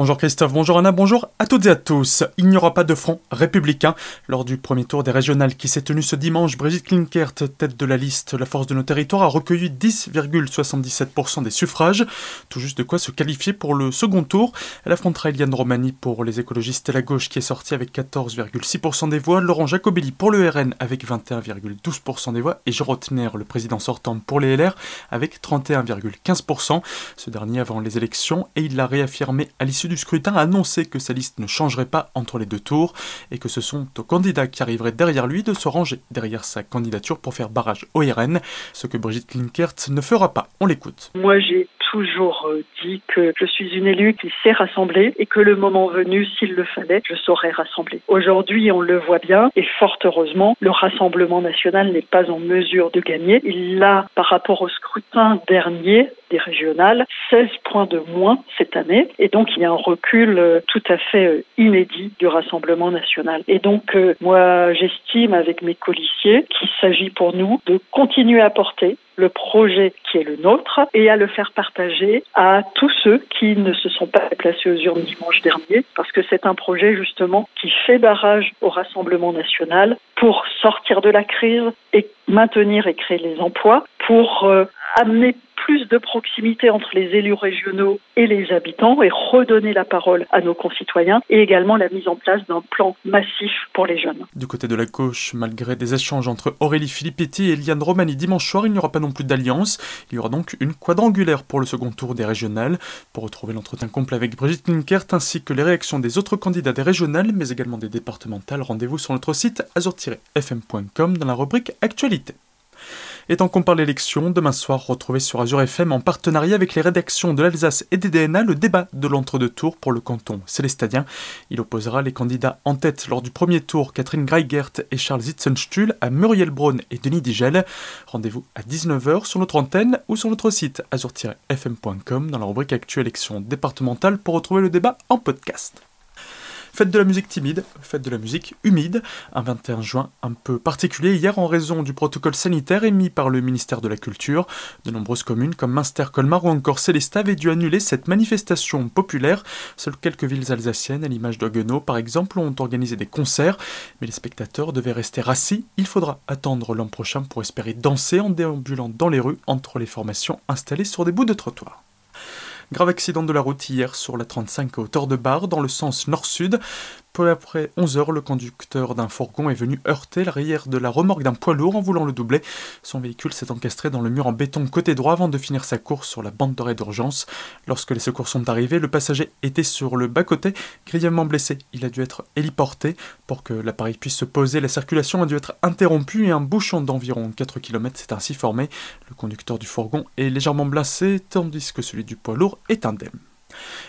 Bonjour Christophe, bonjour Anna, bonjour à toutes et à tous. Il n'y aura pas de front républicain. Lors du premier tour des régionales qui s'est tenu ce dimanche, Brigitte Klinkert, tête de la liste La Force de nos territoires, a recueilli 10,77% des suffrages. Tout juste de quoi se qualifier pour le second tour. Elle affrontera Eliane Romani pour les écologistes et la gauche qui est sortie avec 14,6% des voix. Laurent Jacobelli pour le RN avec 21,12% des voix. Et Jean Rotner, le président sortant pour les LR, avec 31,15%. Ce dernier avant les élections et il l'a réaffirmé à l'issue du scrutin a annoncé que sa liste ne changerait pas entre les deux tours et que ce sont aux candidats qui arriveraient derrière lui de se ranger derrière sa candidature pour faire barrage au RN, ce que Brigitte Klinkert ne fera pas. On l'écoute. Moi j'ai toujours euh, dit que je suis une élue qui sait rassembler et que le moment venu, s'il le fallait, je saurais rassembler. Aujourd'hui, on le voit bien et fort heureusement, le Rassemblement national n'est pas en mesure de gagner. Il a, par rapport au scrutin dernier des régionales, 16 points de moins cette année et donc il y a un recul euh, tout à fait euh, inédit du Rassemblement national. Et donc, moi, j'estime avec mes colissiers qu'il s'agit pour nous de continuer à porter le projet qui est le nôtre et à le faire partager à tous ceux qui ne se sont pas déplacés aux urnes dimanche dernier, parce que c'est un projet justement qui fait barrage au Rassemblement national pour sortir de la crise et maintenir et créer les emplois, pour euh, amener plus de proximité entre les élus régionaux et les habitants et redonner la parole à nos concitoyens et également la mise en place d'un plan massif pour les jeunes. Du côté de la gauche, malgré des échanges entre Aurélie Filippetti et Eliane Romani dimanche soir, il n'y aura pas non plus d'alliance. Il y aura donc une quadrangulaire pour le second tour des régionales. Pour retrouver l'entretien complet avec Brigitte Klinkert ainsi que les réactions des autres candidats des régionales mais également des départementales, rendez-vous sur notre site azur-fm.com dans la rubrique Actualité. Et tant qu'on parle élection, demain soir, retrouvez sur Azure FM en partenariat avec les rédactions de l'Alsace et des DNA le débat de l'entre-deux tours pour le canton célestadien. Il opposera les candidats en tête lors du premier tour, Catherine Greigert et Charles Zitzenstuhl, à Muriel Braun et Denis Digel. Rendez-vous à 19h sur notre antenne ou sur notre site azur-fm.com dans la rubrique Actu élection départementale pour retrouver le débat en podcast. Faites de la musique timide, faites de la musique humide. Un 21 juin un peu particulier hier en raison du protocole sanitaire émis par le ministère de la Culture. De nombreuses communes comme Münster, Colmar ou encore Célestat avaient dû annuler cette manifestation populaire. Seules quelques villes alsaciennes, à l'image d'Oguenau par exemple, ont organisé des concerts, mais les spectateurs devaient rester rassis. Il faudra attendre l'an prochain pour espérer danser en déambulant dans les rues entre les formations installées sur des bouts de trottoir. Grave accident de la route hier sur la 35 à hauteur de Bar dans le sens nord-sud. Peu après 11 heures, le conducteur d'un fourgon est venu heurter l'arrière de la remorque d'un poids lourd en voulant le doubler. Son véhicule s'est encastré dans le mur en béton côté droit avant de finir sa course sur la bande d'arrêt d'urgence. Lorsque les secours sont arrivés, le passager était sur le bas-côté, grièvement blessé. Il a dû être héliporté. Pour que l'appareil puisse se poser, la circulation a dû être interrompue et un bouchon d'environ 4 km s'est ainsi formé. Le conducteur du fourgon est légèrement blessé, tandis que celui du poids lourd est indemne.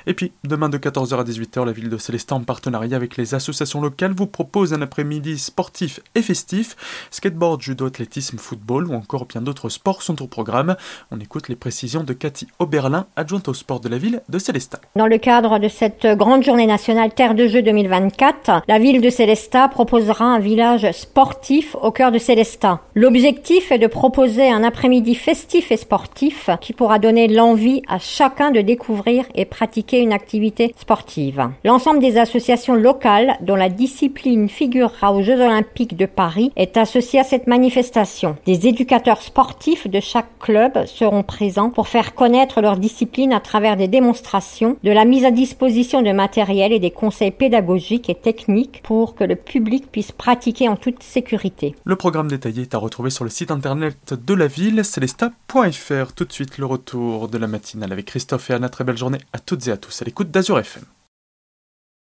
Et puis, demain de 14h à 18h, la ville de Célestin, en partenariat avec les associations locales, vous propose un après-midi sportif et festif. Skateboard, judo, athlétisme, football ou encore bien d'autres sports sont au programme. On écoute les précisions de Cathy Oberlin, adjointe au sport de la ville de Célestin. Dans le cadre de cette grande journée nationale Terre de Jeux 2024, la ville de Célestat proposera un village sportif au cœur de Célestat. L'objectif est de proposer un après-midi festif et sportif qui pourra donner l'envie à chacun de découvrir et pratiquer une activité sportive. L'ensemble des associations locales dont la discipline figurera aux Jeux olympiques de Paris est associé à cette manifestation. Des éducateurs sportifs de chaque club seront présents pour faire connaître leur discipline à travers des démonstrations, de la mise à disposition de matériel et des conseils pédagogiques et techniques pour que le public puisse pratiquer en toute sécurité. Le programme détaillé est à retrouver sur le site internet de la ville, celesta.fr. Tout de suite le retour de la matinale avec Christophe et Anna. Très belle journée à toutes et à tous à l'écoute d'Azur FM.